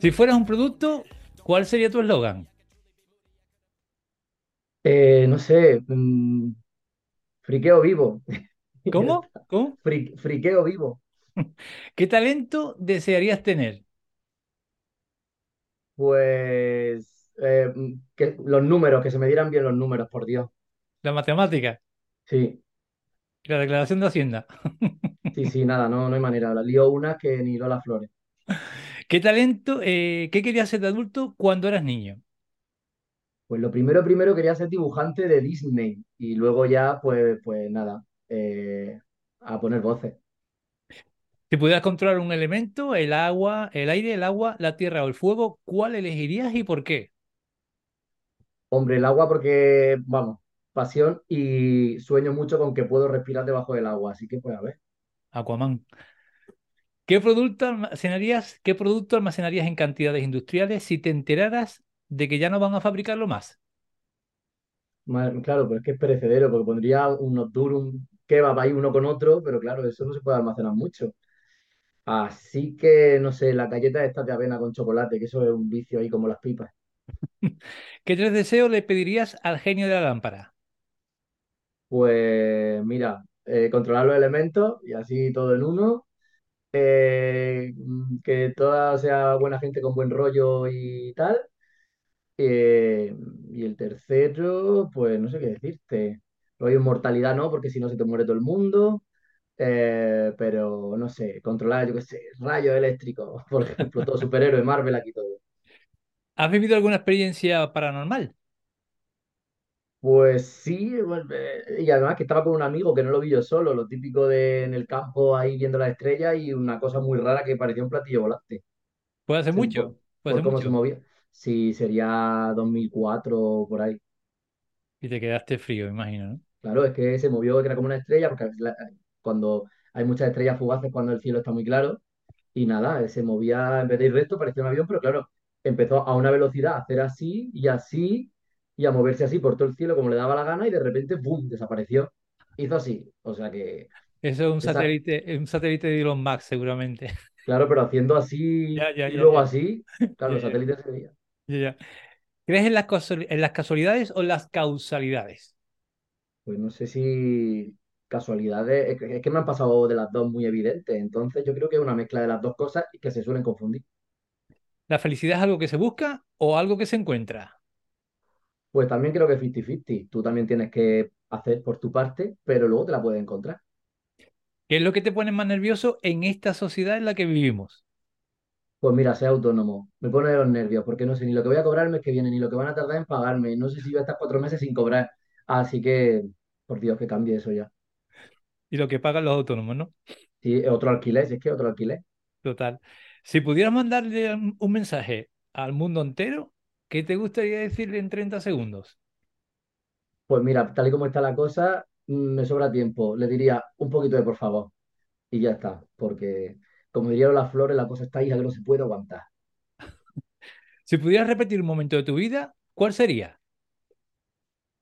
Si fueras un producto, ¿cuál sería tu eslogan? Eh, no sé, mm, friqueo vivo. ¿Cómo? ¿Cómo? Fri- friqueo vivo. ¿Qué talento desearías tener? Pues eh, mm, que los números, que se me dieran bien los números, por Dios. La matemática, Sí, la declaración de Hacienda. sí, sí, nada, no, no hay manera. La lío una que ni Lola Flores. ¿Qué talento, eh, qué querías ser de adulto cuando eras niño? Pues lo primero, primero quería ser dibujante de Disney y luego ya, pues, pues nada, eh, a poner voces. Si pudieras controlar un elemento, el agua, el aire, el agua, la tierra o el fuego, ¿cuál elegirías y por qué? Hombre, el agua porque, vamos, pasión y sueño mucho con que puedo respirar debajo del agua, así que pues a ver. Aquaman. ¿Qué producto almacenarías, qué producto almacenarías en cantidades industriales si te enteraras de que ya no van a fabricarlo más? Claro, pero es que es perecedero, porque pondría unos durum kebab ahí uno con otro, pero claro, eso no se puede almacenar mucho. Así que, no sé, la galleta esta de avena con chocolate, que eso es un vicio ahí como las pipas. ¿Qué tres deseos le pedirías al genio de la lámpara? Pues mira, eh, controlar los elementos y así todo en uno. eh, mm, que toda sea buena gente con buen rollo y tal. Eh, y el tercero, pues no sé qué decirte. Rollo inmortalidad no, porque si no se te muere todo el mundo. Eh, pero no sé, controlar, yo qué sé, rayos eléctricos, por ejemplo, todo superhéroe, Marvel aquí todo. ¿Has vivido alguna experiencia paranormal? Pues sí, bueno, eh, y además que estaba con un amigo que no lo vi yo solo, lo típico de en el campo ahí viendo las estrellas y una cosa muy rara que parecía un platillo volante, Puede hacer mucho, por, puede por hacer cómo se mucho. movía. Sí, sería 2004 o por ahí. Y te quedaste frío, imagino, ¿no? Claro, es que se movió, que era como una estrella, porque la- cuando hay muchas estrellas fugaces, cuando el cielo está muy claro, y nada, se movía, en vez de ir recto, parecía un avión, pero claro, empezó a una velocidad a hacer así y así, y a moverse así por todo el cielo como le daba la gana, y de repente, ¡boom!, desapareció. Hizo así. O sea que, Eso es un esa, satélite, un satélite de Elon Musk, seguramente. claro, pero haciendo así Ya, ya, y ya, luego así, claro, los satélites se veían. ya, ya. ¿Crees en las, en las casualidades o en las causalidades? Pues no sé si casualidades, es que es que me han pasado de las dos muy evidentes, entonces yo creo que es una mezcla de las dos cosas y que se suelen confundir. ¿La felicidad es algo que se busca o algo que se encuentra? Pues también creo que 50-50. Tú también tienes que hacer por tu parte, pero luego te la puedes encontrar. ¿Qué es lo que te pone más nervioso en esta sociedad en la que vivimos? Pues mira, ser autónomo. Me pone de los nervios porque no sé ni lo que voy a cobrar el mes que viene, ni lo que van a tardar en pagarme. No sé si voy a estar cuatro meses sin cobrar. Así que, por Dios, que cambie eso ya. Y lo que pagan los autónomos, ¿no? Sí, otro alquiler, si es que otro alquiler. Total. Si pudieras mandarle un mensaje al mundo entero, ¿qué te gustaría decirle en 30 segundos? Pues mira, tal y como está la cosa, mm, me sobra tiempo. Le diría un poquito de por favor. Y ya está. Porque, como dirían las flores, la cosa está ahí, que no se puede aguantar. Si pudieras repetir un momento de tu vida, ¿cuál sería?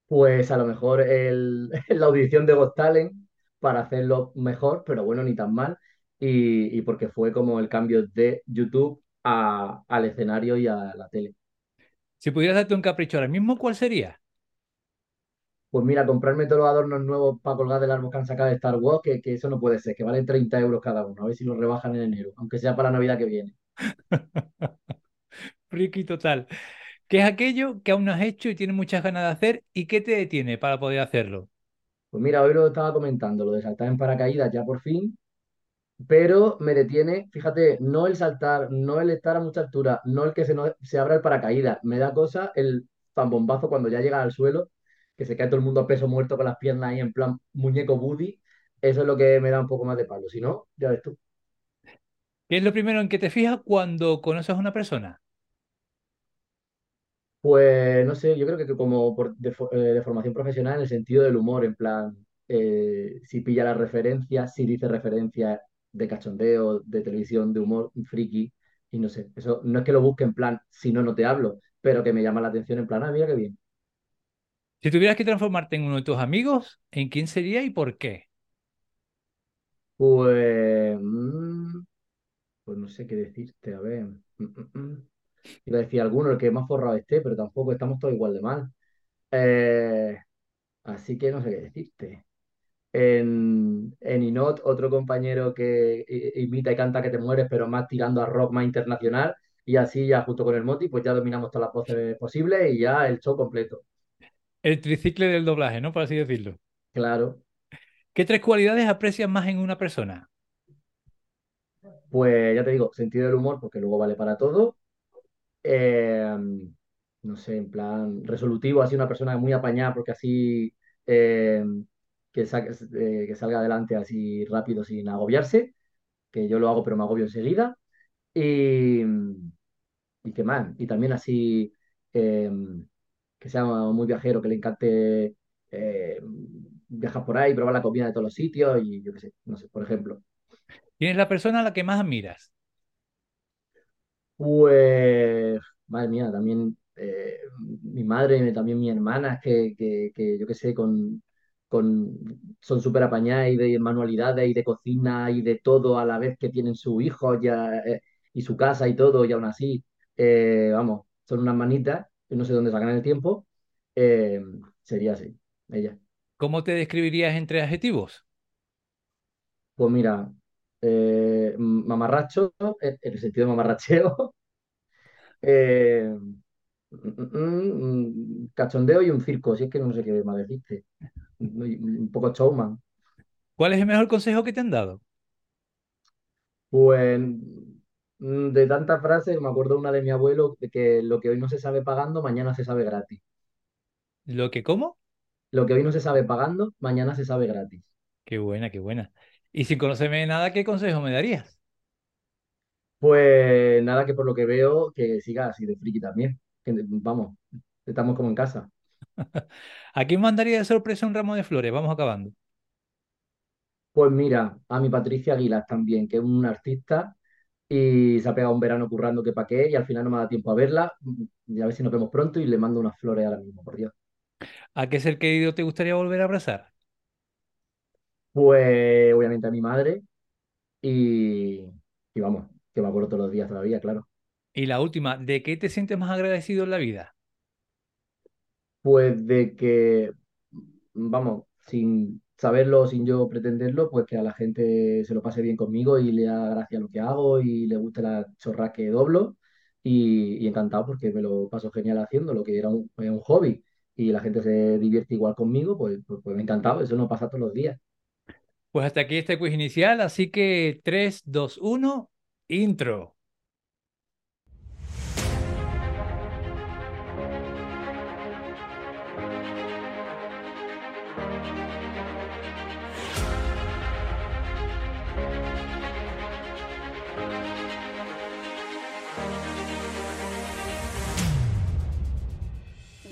Pues a lo mejor el, la audición de Got Talent para hacerlo mejor, pero bueno, ni tan mal. Y, y porque fue como el cambio de YouTube a- al escenario y a la tele. Si pudieras darte un capricho ahora mismo, ¿cuál sería? Pues mira, comprarme todos los adornos nuevos para colgar del árbol que han sacado de Star Wars, que, que eso no puede ser, que valen 30 euros cada uno. A ver si lo rebajan en enero, aunque sea para la Navidad que viene. Friki total. ¿Qué es aquello que aún no has hecho y tienes muchas ganas de hacer y qué te detiene para poder hacerlo? Pues mira, hoy lo estaba comentando, lo de saltar en paracaídas ya por fin, pero me detiene, fíjate, no el saltar, no el estar a mucha altura, no el que se, no- se abra el paracaídas, me da cosa el zambombazo cuando ya llega al suelo, que se cae todo el mundo a peso muerto con las piernas ahí en plan muñeco Woody, eso es lo que me da un poco más de palo, si no, ya ves tú. ¿Qué es lo primero en que te fijas cuando conoces a una persona? Pues no sé, yo creo que como por, de, eh, de formación profesional en el sentido del humor, en plan, eh, si pilla las referencias, si dice referencias de cachondeo, de televisión, de humor, friki, y no sé, eso no es que lo busque en plan, si no, no te hablo, pero que me llama la atención en plan, ah, mira qué bien. Si tuvieras que transformarte en uno de tus amigos, ¿en quién sería y por qué? Pues, mm, pues no sé qué decirte, a ver. Mm, mm. Iba a decir alguno, el que más forrado esté, pero tampoco estamos todos igual de mal. Eh, así que no sé qué decirte. En, en Inot, otro compañero que i- imita y canta que te mueres, pero más tirando a rock más internacional. Y así ya junto con el Moti, pues ya dominamos todas las voces posibles y ya el show completo. El tricicle del doblaje, ¿no? Por así decirlo. Claro. ¿Qué tres cualidades aprecias más en una persona? Pues ya te digo, sentido del humor, porque luego vale para todo. Eh, no sé, en plan resolutivo, así una persona muy apañada, porque así eh, que, eh, que salga adelante así rápido sin agobiarse, que yo lo hago pero me agobio enseguida. Y, y qué más, y también así eh, que sea muy viajero, que le encante eh, viajar por ahí, probar la comida de todos los sitios y yo qué sé, no sé, por ejemplo. ¿Quién es la persona a la que más admiras? Pues, madre mía, también eh, mi madre, también mi hermana, que, que, que yo qué sé, con, con, son súper apañadas y de manualidades y de cocina y de todo a la vez que tienen su hijo ya, eh, y su casa y todo, y aún así, eh, vamos, son unas manitas, que no sé dónde sacan el tiempo, eh, sería así, ella. ¿Cómo te describirías entre adjetivos? Pues mira, mamarracho, en el sentido de mamarracheo, Mm, mm, mm, cachondeo y un circo, si es que no sé qué más decirte. Un poco showman. ¿Cuál es el mejor consejo que te han dado? Pues mm, de tantas frases, me acuerdo una de mi abuelo, de que lo que hoy no se sabe pagando, mañana se sabe gratis. ¿Lo que cómo? Lo que hoy no se sabe pagando, mañana se sabe gratis. Qué buena, qué buena. Y sin conocerme nada, ¿qué consejo me darías? Pues nada, que por lo que veo, que siga así de friki también. Que, vamos, estamos como en casa. ¿A quién mandaría de sorpresa un ramo de flores? Vamos acabando. Pues mira, a mi Patricia Aguilar también, que es una artista y se ha pegado un verano currando que pa' qué y al final no me da tiempo a verla. Y a ver si nos vemos pronto y le mando unas flores ahora mismo, por Dios. ¿A qué ser querido te gustaría volver a abrazar? Pues obviamente a mi madre y, y vamos, que me acuerdo todos los días todavía, claro. Y la última, ¿de qué te sientes más agradecido en la vida? Pues de que, vamos, sin saberlo, sin yo pretenderlo, pues que a la gente se lo pase bien conmigo y le haga gracia lo que hago y le guste la chorra que doblo y, encantado porque me lo paso genial haciendo, lo que era un, hobby y la gente se divierte igual conmigo, pues, pues, pues me ha encantado, eso no pasa todos los días. Pues hasta aquí este quiz inicial, así que 3, 2, 1, intro.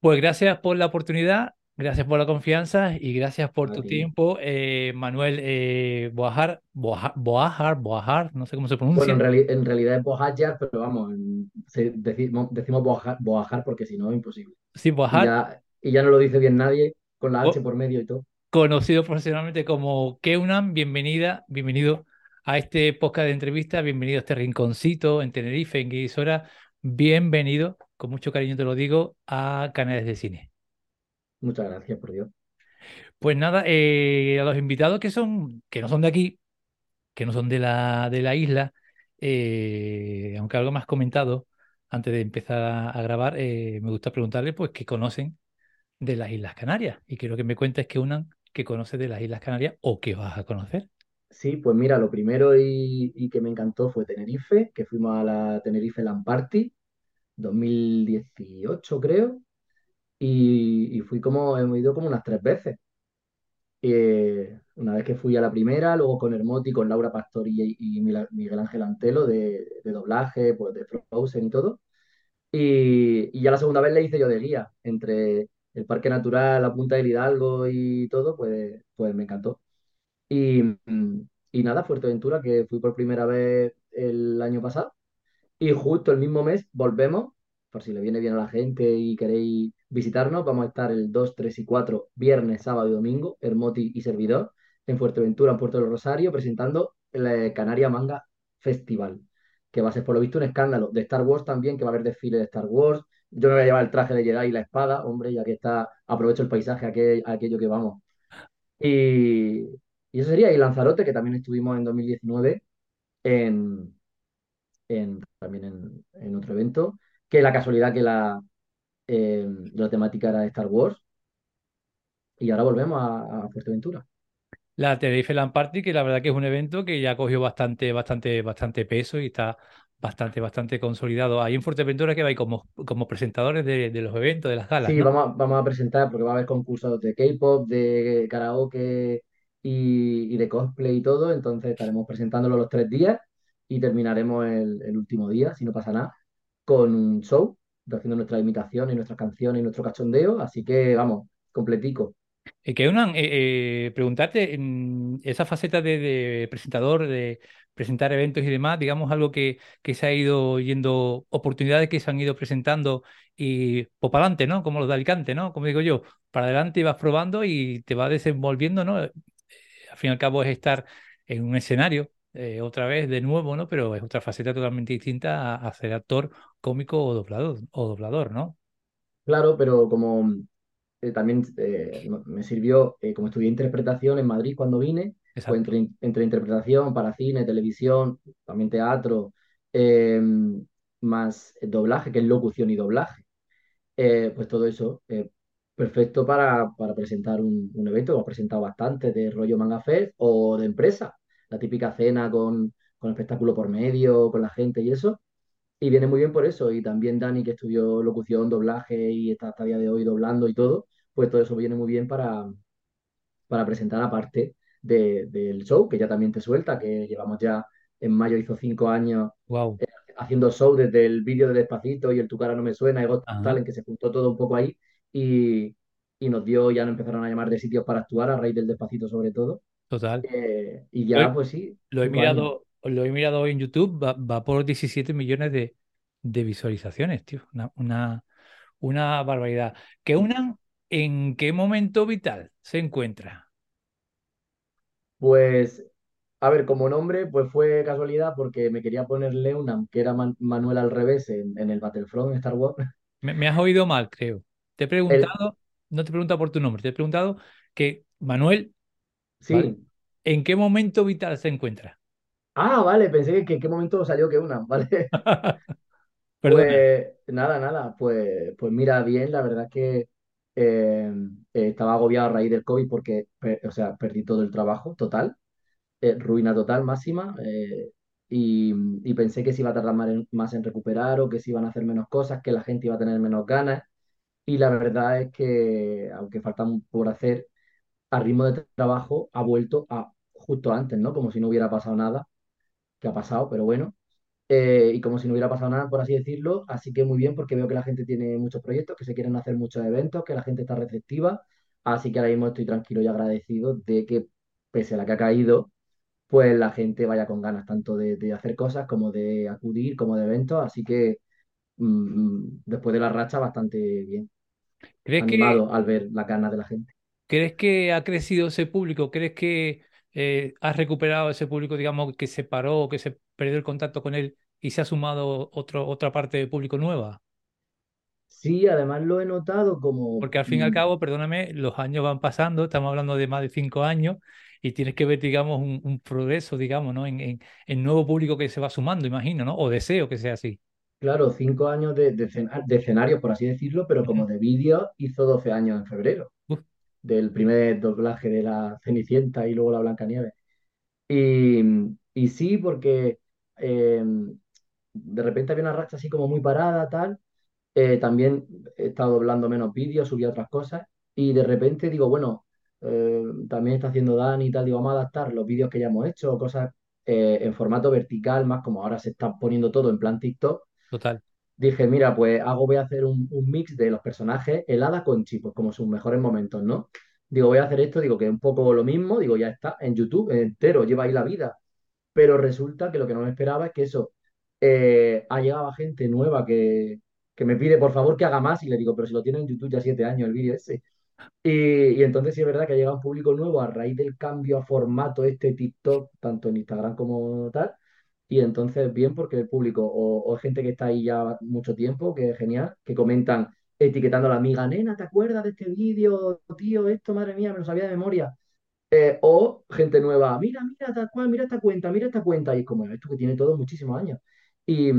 Pues gracias por la oportunidad, gracias por la confianza y gracias por tu ti. tiempo, eh, Manuel eh, Boajar, Boajar, Boajar, Boajar, no sé cómo se Bueno, pronuncia. en, reali- en realidad es Bohajar, pero vamos, en- se- decimos, decimos Boajar, Boajar porque si no es imposible. Sí, Y Boajar, ya, y ya no lo dice bien nadie, con la H por medio y todo. conocido profesionalmente como Keunan, bienvenida, bienvenido a este podcast de entrevista, bienvenido a este rinconcito en Tenerife, en Guisora, bienvenido. Con mucho cariño te lo digo, a Canales de Cine. Muchas gracias, por Dios. Pues nada, eh, a los invitados que son, que no son de aquí, que no son de la, de la isla, eh, aunque algo más comentado antes de empezar a, a grabar, eh, me gusta preguntarle pues qué conocen de las Islas Canarias. Y quiero que me cuentes que unan que conoces de las Islas Canarias o que vas a conocer. Sí, pues mira, lo primero y, y que me encantó fue Tenerife, que fuimos a la Tenerife Land Party 2018, creo, y, fui como, hemos ido como unas tres veces. Eh, una vez que fui a la primera, luego con Hermoti, con Laura Pastori y, Miguel Ángel Antelo de, doblaje, pues de Frozen y todo. Y, ya la segunda vez le hice yo de guía, entre el Parque Natural, la Punta del Hidalgo y todo, pues, pues me encantó. Y, y nada, Fuerteventura, que fui por primera vez el año pasado. Y justo el mismo mes volvemos, por si le viene bien a la gente y queréis visitarnos, vamos a estar el 2 3 y 4 viernes, sábado y domingo, Hermoti y servidor, en Fuerteventura, en Puerto del Rosario, presentando el Canaria Manga Festival, que va a ser por lo visto un escándalo. De Star Wars también, que va a haber desfile de Star Wars. Yo me voy a llevar el traje de Jedi y la espada, hombre, ya que está, aprovecho el paisaje, aquel- aquello que vamos. Y, y eso sería, y Lanzarote, que también estuvimos en 2019 en, en- también en, en otro evento, que la casualidad que la, eh, la temática era de Star Wars, y ahora volvemos a, a Fuerteventura. La Tenerife Land Party, que la verdad que es un evento que ya cogió bastante, bastante, bastante peso y está bastante, bastante consolidado. Ahí en Fuerteventura que vais como, como presentadores de, de los eventos, de las galas, Sí, ¿no? vamos a, vamos a presentar, porque va a haber concursos de K-pop, de karaoke y, y de cosplay y todo, entonces estaremos presentándolo los tres días y terminaremos el, último día, si no pasa nada, con un show, haciendo nuestras imitaciones, nuestras canciones y nuestro cachondeo, así que vamos, completico. Eh, que unan, eh, eh, preguntarte en esa faceta de, presentador, de presentar eventos y demás, digamos algo que, que se ha ido yendo, oportunidades que se han ido presentando y para adelante, ¿no? Como los de Alicante, ¿no? Como digo yo, para adelante vas probando y te vas desenvolviendo, ¿no? Eh, Al fin y al cabo es estar en un escenario, eh, otra vez de nuevo, ¿no? Pero es otra faceta totalmente distinta a, a ser actor, cómico o doblador, o doblador, ¿no? Claro, pero como eh, también eh, me sirvió, como estudié interpretación en Madrid cuando vine, pues entre, entre interpretación para cine, televisión, también teatro, eh, más doblaje, que es locución y doblaje, pues todo eso, perfecto para, para presentar un, un evento, hemos presentado bastante de rollo Manga Fest o de empresa, la típica cena con, con espectáculo por medio, con la gente y eso. Y viene muy bien por eso. Y también Dani, que estudió locución, doblaje y está hasta día de hoy doblando y todo, pues todo eso viene muy bien para, para presentar aparte de- del show, que ya también te suelta, que llevamos ya, en mayo hizo cinco años Wow. haciendo show desde el vídeo de Despacito y el Tu cara no me suena y Got Ajá. Talent, que se juntó todo un poco ahí y, y nos dio, ya nos empezaron a llamar de sitios para actuar a raíz del Despacito sobre todo. Total. Eh, y Lo ya, he, pues sí, lo he mirado, lo he mirado hoy en YouTube, va, va por 17 millones de, de visualizaciones, tío. Una, una, una barbaridad. Que unan, ¿en qué momento vital se encuentra? Pues A ver, como nombre, pues fue casualidad porque me quería poner Leonam, que era Man- Manuel al revés en, en el Battlefront en Star Wars. Me, me has oído mal, creo. Te he El, preguntado, no te he preguntado por tu nombre, te he preguntado que Manuel, ¿vale? sí. ¿En qué momento vital se encuentra? Ah, vale, pensé que en qué momento salió que una, ¿vale? Pues nada, nada, pues, pues mira, bien, la verdad es que eh, estaba agobiado a raíz del COVID porque, o sea, perdí todo el trabajo, total, eh, ruina total, máxima, eh, y, y pensé que se iba a tardar más en, más en recuperar o que se iban a hacer menos cosas, que la gente iba a tener menos ganas, y la verdad es que, aunque faltan por hacer, a ritmo de trabajo ha vuelto a justo antes, ¿no? Como si no hubiera pasado nada, que ha pasado, pero bueno eh, y como si no hubiera pasado nada, por así decirlo. Así que muy bien, porque veo que la gente tiene muchos proyectos, que se quieren hacer muchos eventos, que la gente está receptiva. Así que ahora mismo estoy tranquilo y agradecido de que, pese a la que ha caído, pues la gente vaya con ganas tanto de, de hacer cosas como de acudir, como de eventos. Así que mm, mm, después de la racha, bastante bien, ¿Crees que, animado al ver las ganas de la gente. Crees que ha crecido ese público? ¿Crees que eh, has recuperado ese público, digamos, que se paró, que se perdió el contacto con él y se ha sumado otro, otra parte de público nueva? Sí, además lo he notado como... Porque al fin y al cabo, perdóname, los años van pasando, estamos hablando de más de cinco años y tienes que ver, digamos, un, un progreso, digamos, ¿no? En, en, en nuevo público que se va sumando, imagino, ¿no? O deseo que sea así. Claro, cinco años de, de, escena- de escenario, por así decirlo, pero como de vídeo hizo 12 años en febrero, del primer doblaje de la Cenicienta y luego la Blancanieves. Y, y sí, porque eh, de repente había una racha así como muy parada, tal. Eh, también he estado doblando menos vídeos, subí otras cosas. Y de repente digo, bueno, eh, también está haciendo Dani y tal, digo, vamos a adaptar los vídeos que ya hemos hecho, cosas en formato vertical, más como ahora se está poniendo todo en plan TikTok total. Dije, mira, pues hago, voy a hacer un, un mix de los personajes, el con Chi, pues como sus mejores momentos, ¿no? Digo, voy a hacer esto, digo que es un poco lo mismo, digo, ya está, en YouTube entero, lleva ahí la vida. Pero resulta que lo que no me esperaba es que eso, eh, ha llegado gente nueva que, que me pide por favor que haga más y le digo, pero si lo tiene en YouTube ya siete años el vídeo ese. Y, y entonces sí es verdad que ha llegado un público nuevo a raíz del cambio a formato este TikTok, tanto en Instagram como tal. Y entonces bien porque el público o, o gente que está ahí ya mucho tiempo, que es genial, que comentan etiquetando a la amiga, nena, ¿te acuerdas de este vídeo, tío? Esto, madre mía, me lo sabía de memoria. Eh, o gente nueva, mira, mira, tal cual, mira esta cuenta, mira esta cuenta. Y es como esto que tiene todo muchísimos años. Y,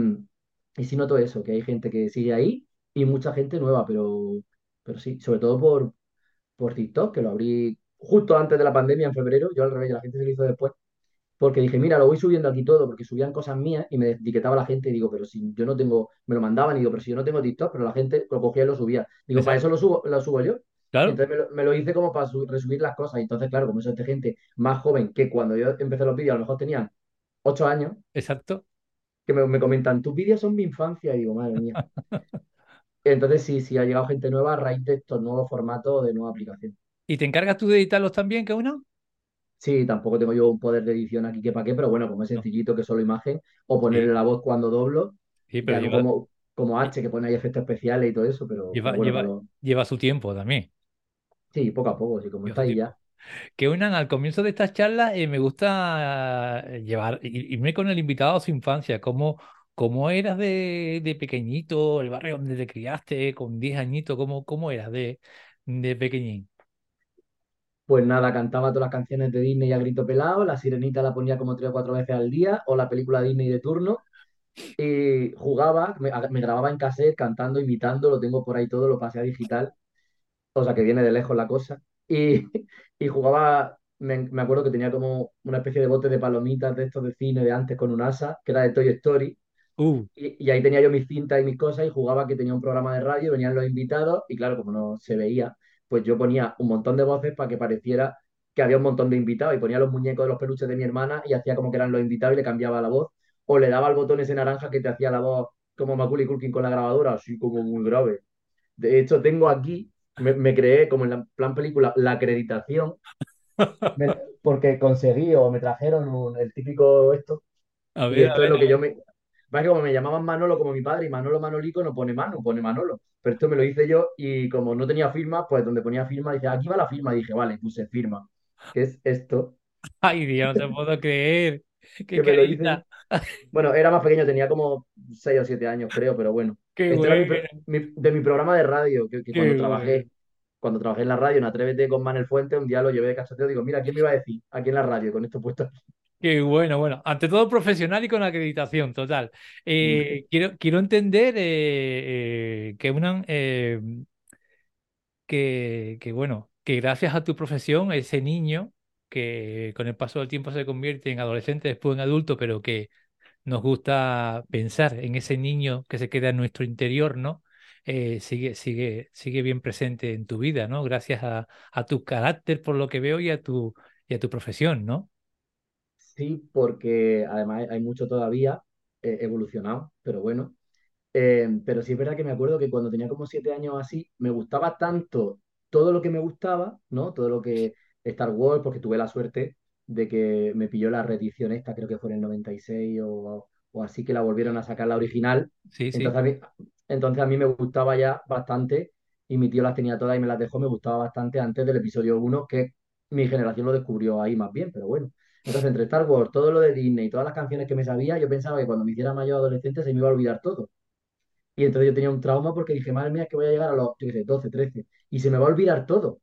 y sí noto eso, que hay gente que sigue ahí y mucha gente nueva, pero, pero sí, sobre todo por, por TikTok, que lo abrí justo antes de la pandemia, en febrero, yo al revés, la gente se lo hizo después, porque dije, mira, lo voy subiendo aquí todo, porque subían cosas mías y me etiquetaba la gente y digo, pero si yo no tengo, me lo mandaban y digo, pero si yo no tengo TikTok, pero la gente lo cogía y lo subía. Digo, para eso lo subo, lo subo yo. Claro, entonces me lo, me lo hice como para su- resubir las cosas. Y entonces, claro, como eso es de gente más joven que cuando yo empecé los vídeos, a lo mejor tenían ocho años, exacto. que me, me comentan, tus vídeos son mi infancia. Y digo, madre mía. Entonces sí, sí, ha llegado gente nueva a raíz de estos nuevos formatos de nueva aplicación. ¿Y te encargas tú de editarlos también, que uno? Sí, tampoco tengo yo un poder de edición aquí que para qué, pero bueno, como es sencillito que solo imagen, o Sí, ponerle la voz cuando doblo, sí, pero ya no lleva, como, como H que pone ahí efectos especiales y todo eso, pero, lleva, bueno, su tiempo también. Sí, poco a poco, sí, como Lleva está ahí ya. Que unan al comienzo de estas charlas, eh, me gusta eh, llevar, irme con el invitado a su infancia, cómo, cómo eras de, de pequeñito, el barrio donde te criaste, con 10 añitos, cómo, cómo eras de, de pequeñín. Pues nada, cantaba todas las canciones de Disney a grito pelado, la sirenita la ponía como tres o cuatro veces al día, o la película Disney de turno, y jugaba, me, me grababa en cassette cantando, imitando, lo tengo por ahí todo, lo pasé a digital, o sea que viene de lejos la cosa. Y, y jugaba, me, me acuerdo que tenía como una especie de bote de palomitas de estos de cine de antes con un asa, que era de Toy Story. Uh, Y, y ahí tenía yo mis cintas y mis cosas y jugaba que tenía un programa de radio, venían los invitados y claro, como no se veía, pues yo ponía un montón de voces para que pareciera que había un montón de invitados y ponía los muñecos de los peluches de mi hermana y hacía como que eran los invitados y le cambiaba la voz. O le daba el botón ese naranja que te hacía la voz como Macaulay Culkin con la grabadora, así como muy grave. De hecho, tengo aquí, me, me creé como en la plan película, la acreditación, me- porque conseguí o me trajeron un- el típico esto, a y ver, a esto es lo que yo me... Que como me llamaban Manolo como mi padre, y Manolo Manolico no pone Manu, pone Manolo. Pero esto me lo hice yo, y como no tenía firma, pues donde ponía firma, dice, aquí va la firma, y dije, vale, puse firma, que es esto, Ay, Dios, no te puedo creer. Qué que me lo hice. Bueno, era más pequeño, tenía como 6 o 7 años, creo, pero bueno. Qué Este era mi, bueno, pr- mi- de mi programa de radio, que, que cuando qué bueno. trabajé, cuando trabajé en la radio en Atrévete con Manel Fuente, un día lo llevé de cachoteo, digo, mira, ¿quién me iba a decir aquí en la radio con esto puesto? Aquí?". Qué bueno, bueno, ante todo profesional y con acreditación total. Eh, quiero, quiero entender eh, eh, que unan que, que, bueno, que gracias a tu profesión, ese niño que con el paso del tiempo se convierte en adolescente, después en adulto, pero que nos gusta pensar en ese niño que se queda en nuestro interior, ¿no? Eh, sigue, sigue, sigue bien presente en tu vida, ¿no? Gracias a, a tu carácter, por lo que veo, y a tu, y a tu profesión, ¿no? Sí, porque además hay mucho todavía eh, evolucionado, pero bueno. Eh, pero sí es verdad que me acuerdo que cuando tenía como siete años así, me gustaba tanto todo lo que me gustaba, ¿no? Todo lo que Star Wars, porque tuve la suerte de que me pilló la reedición esta, creo que fue en el 96 o, o así que la volvieron a sacar la original. Sí, sí. Entonces a mí, entonces a mí me gustaba ya bastante y mi tío las tenía todas y me las dejó, me gustaba bastante antes del episodio uno que mi generación lo descubrió ahí más bien, pero bueno. Entonces entre Star Wars, todo lo de Disney todas las canciones que me sabía, yo pensaba que cuando me hiciera mayor adolescente se me iba a olvidar todo Y entonces yo tenía un trauma porque dije, madre mía, es que voy a llegar a los, yo qué sé, 12, 13, y se me va a olvidar todo.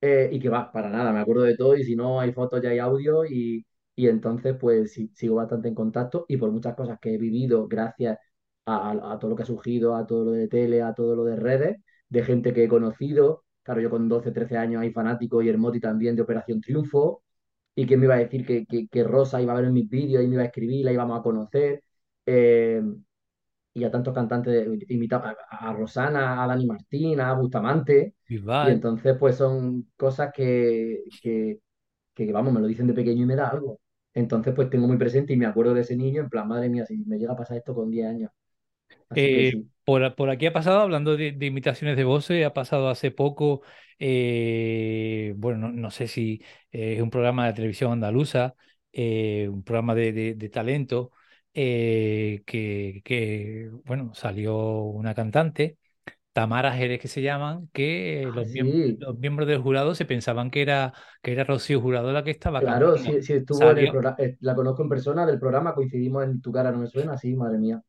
Eh, y que va, para nada, me acuerdo de todo y si no hay fotos ya hay audio y, y entonces pues sí, sigo bastante en contacto y por muchas cosas que he vivido gracias a todo lo que ha surgido, a todo lo de tele, a todo lo de redes, de gente que he conocido. Claro, yo con 12 13 años hay fanático y Hermoti también de Operación Triunfo y que me iba a decir que, que, que Rosa iba a ver en mis vídeos y me iba a escribir, la íbamos a conocer. Eh, y a tantos cantantes, invitaba a, a Rosana, a Dani Martín, a Bustamante, y entonces pues son cosas que, que, que, vamos, me lo dicen de pequeño y me da algo. Entonces pues tengo muy presente y me acuerdo de ese niño en plan, madre mía, si me llega a pasar esto con 10 años. Así que Eh, sí. Por, por aquí ha pasado, hablando de, de imitaciones de voces, ha pasado hace poco, eh, bueno, no, no sé si eh, es un programa de televisión andaluza, eh, un programa de, de- de talento, eh, que, que, bueno, salió una cantante, Tamara Jerez que se llaman, que Ah, los, miemb- los miembros del jurado se pensaban que era, que era Rocío Jurado la que estaba claro, sí, sí estuvo en el la conozco en persona del programa, coincidimos en Tu cara no me suena, sí, madre mía.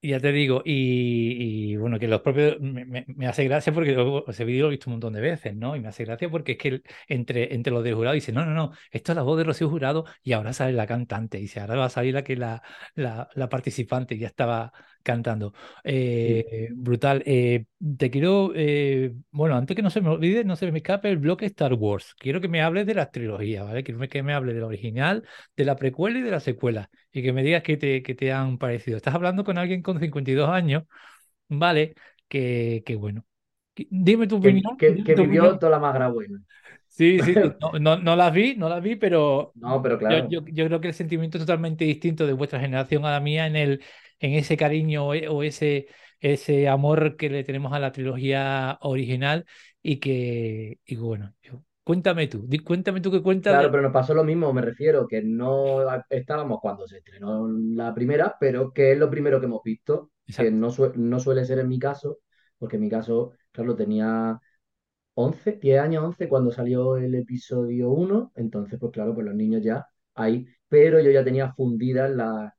Y ya te digo, y, y, bueno, que los propios, me, me- hace gracia porque ese vídeo lo he visto un montón de veces, ¿no? Y me hace gracia porque es que el- entre, entre los del jurado dice, no, no, no, esto es la voz de Rocío Jurado y ahora sale la cantante, y dice, ahora va a salir la que la, la, la participante ya estaba cantando. Sí. Eh, brutal. Eh, te quiero, eh, bueno, antes que no se me olvide, no se me escape el bloque Star Wars. Quiero que me hables de las trilogías, ¿vale? Quiero que me hables de la original, de la precuela y de la secuela y que me digas qué te, qué te han parecido. Estás hablando con alguien con 52 años, ¿vale? Que, que bueno. Dime tu opinión, que, que tu vivió opinión. toda la magra buena. Sí, sí. No, no, no las vi, no las vi, pero No, pero yo, claro. yo, yo creo que el sentimiento es totalmente distinto de vuestra generación a la mía en el, en ese cariño o e- o ese, ese amor que le tenemos a la trilogía original y que, y bueno, yo- cuéntame tú, cuéntame tú qué cuentas Claro, pero nos pasó lo mismo, me refiero, que no estábamos cuando se estrenó la primera, pero que es lo primero que hemos visto, que no, sue- no suele ser en mi caso, porque en mi caso, claro, tenía 11 10 años, 11 cuando salió el episodio uno entonces pues claro, pues los niños ya ahí, pero yo ya tenía fundidas las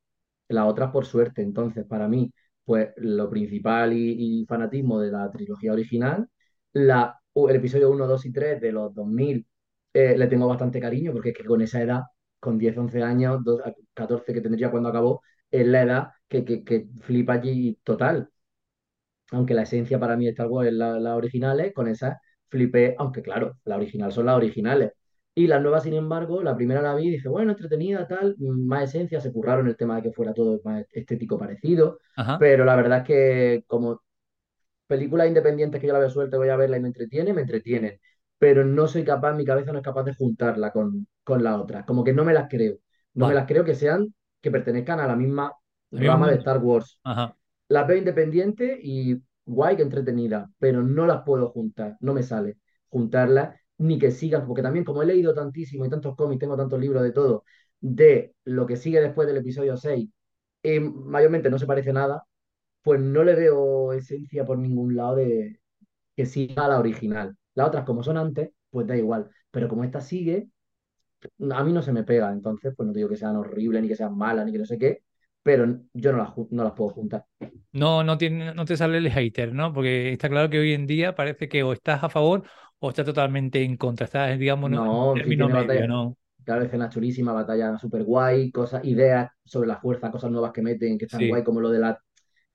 las otras por suerte, entonces para mí, pues lo principal y, fanatismo de la trilogía original, la, el episodio uno 2 y 3 de los 2000 eh, le tengo bastante cariño, porque es que con esa edad, con 10 11 años, dos- 14 que tendría cuando acabó, es la edad que, que, que flipa allí total aunque la esencia para mí de Star Wars es la, la originales, con esas flipé, aunque claro, la original son las originales. Y las nuevas, sin embargo, la primera la vi y dije, bueno, entretenida, tal, más esencia, se curraron el tema de que fuera todo más estético parecido, Ajá. pero la verdad es que como películas independientes que yo la veo suelta, voy a verla y me entretiene, me entretienen, pero no soy capaz, mi cabeza no es capaz de juntarla con, con la otra, como que no me las creo, no me las creo que sean, que pertenezcan a la misma rama de. Star Wars. Ajá. las veo independientes y guay que entretenida, pero no las puedo juntar, no me sale juntarlas ni que sigan, porque también como he leído tantísimo y tantos cómics, tengo tantos libros de todo, de lo que sigue después del episodio 6 y mayormente no se parece nada, pues no le veo esencia por ningún lado de que siga la original. Las otras como son antes, pues da igual, pero como esta sigue, a mí no se me pega, entonces pues no digo que sean horribles, ni que sean malas, ni que no sé qué, pero yo no las, no las puedo juntar. No, no tiene, no te sale el hater, ¿no? Porque está claro que hoy en día parece que o estás a favor o estás totalmente en contra. Estás, digamos, en No, sí término tiene medio, batalla, ¿no? claro, escenas chulísimas, batalla súper guay, cosas, ideas sobre la fuerza, cosas nuevas que meten, que están Sí. guay, como lo de la,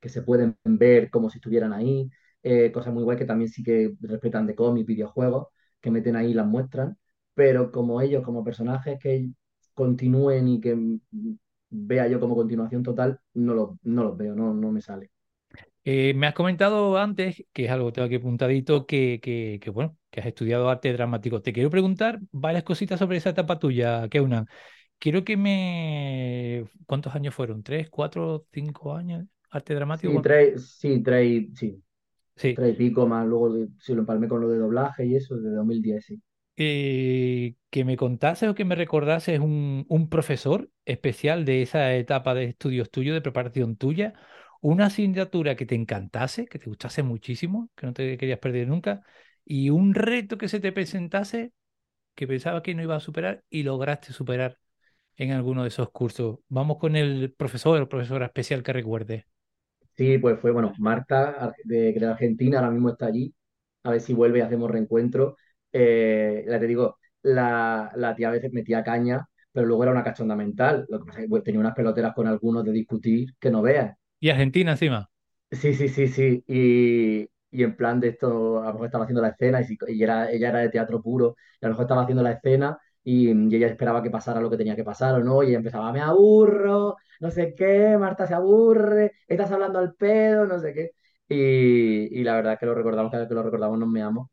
que se pueden ver como si estuvieran ahí, eh, cosas muy guay que también sí que respetan de cómics, videojuegos, que meten ahí y las muestran, pero como ellos, como personajes que continúen y que vea yo como continuación total, no los, no los veo, no, no me sale. Eh, me has comentado antes, que es algo que tengo aquí apuntadito, que, que, que, bueno, que has estudiado arte dramático. Te quiero preguntar varias cositas sobre esa etapa tuya, Keuna. Quiero que me... ¿Cuántos años fueron? ¿Tres, cuatro, cinco años? ¿Arte dramático? Sí, tres, sí, tres, sí, Sí. tres y pico más, luego si lo empalmé con lo de doblaje y eso, de 2010 sí. eh, que me contase o que me recordase un, un profesor especial de esa etapa de estudios tuyos, de preparación tuya, una asignatura que te encantase, que te gustase muchísimo, que no te querías perder nunca, y un reto que se te presentase que pensaba que no iba a superar y lograste superar en alguno de esos cursos. Vamos con el profesor o profesora especial que recuerde. Sí, pues fue, bueno, Marta, de, de Argentina, ahora mismo está allí. A ver si vuelve y hacemos reencuentro. Eh, ya te digo, la, la tía a veces metía caña, pero luego era una cachonda mental. Lo que pasa es que pues, tenía unas peloteras con algunos de discutir que no veas. Y Argentina encima. Sí, sí, sí, sí. Y, y en plan de esto, a lo mejor estaba haciendo la escena y, y era, ella era de teatro puro, y a lo mejor estaba haciendo la escena y, y ella esperaba que pasara lo que tenía que pasar o no, y ella empezaba, me aburro, no sé qué, Marta se aburre, estás hablando al pedo, no sé qué. Y, y la verdad es que lo recordamos, cada vez que lo recordamos nos meamos.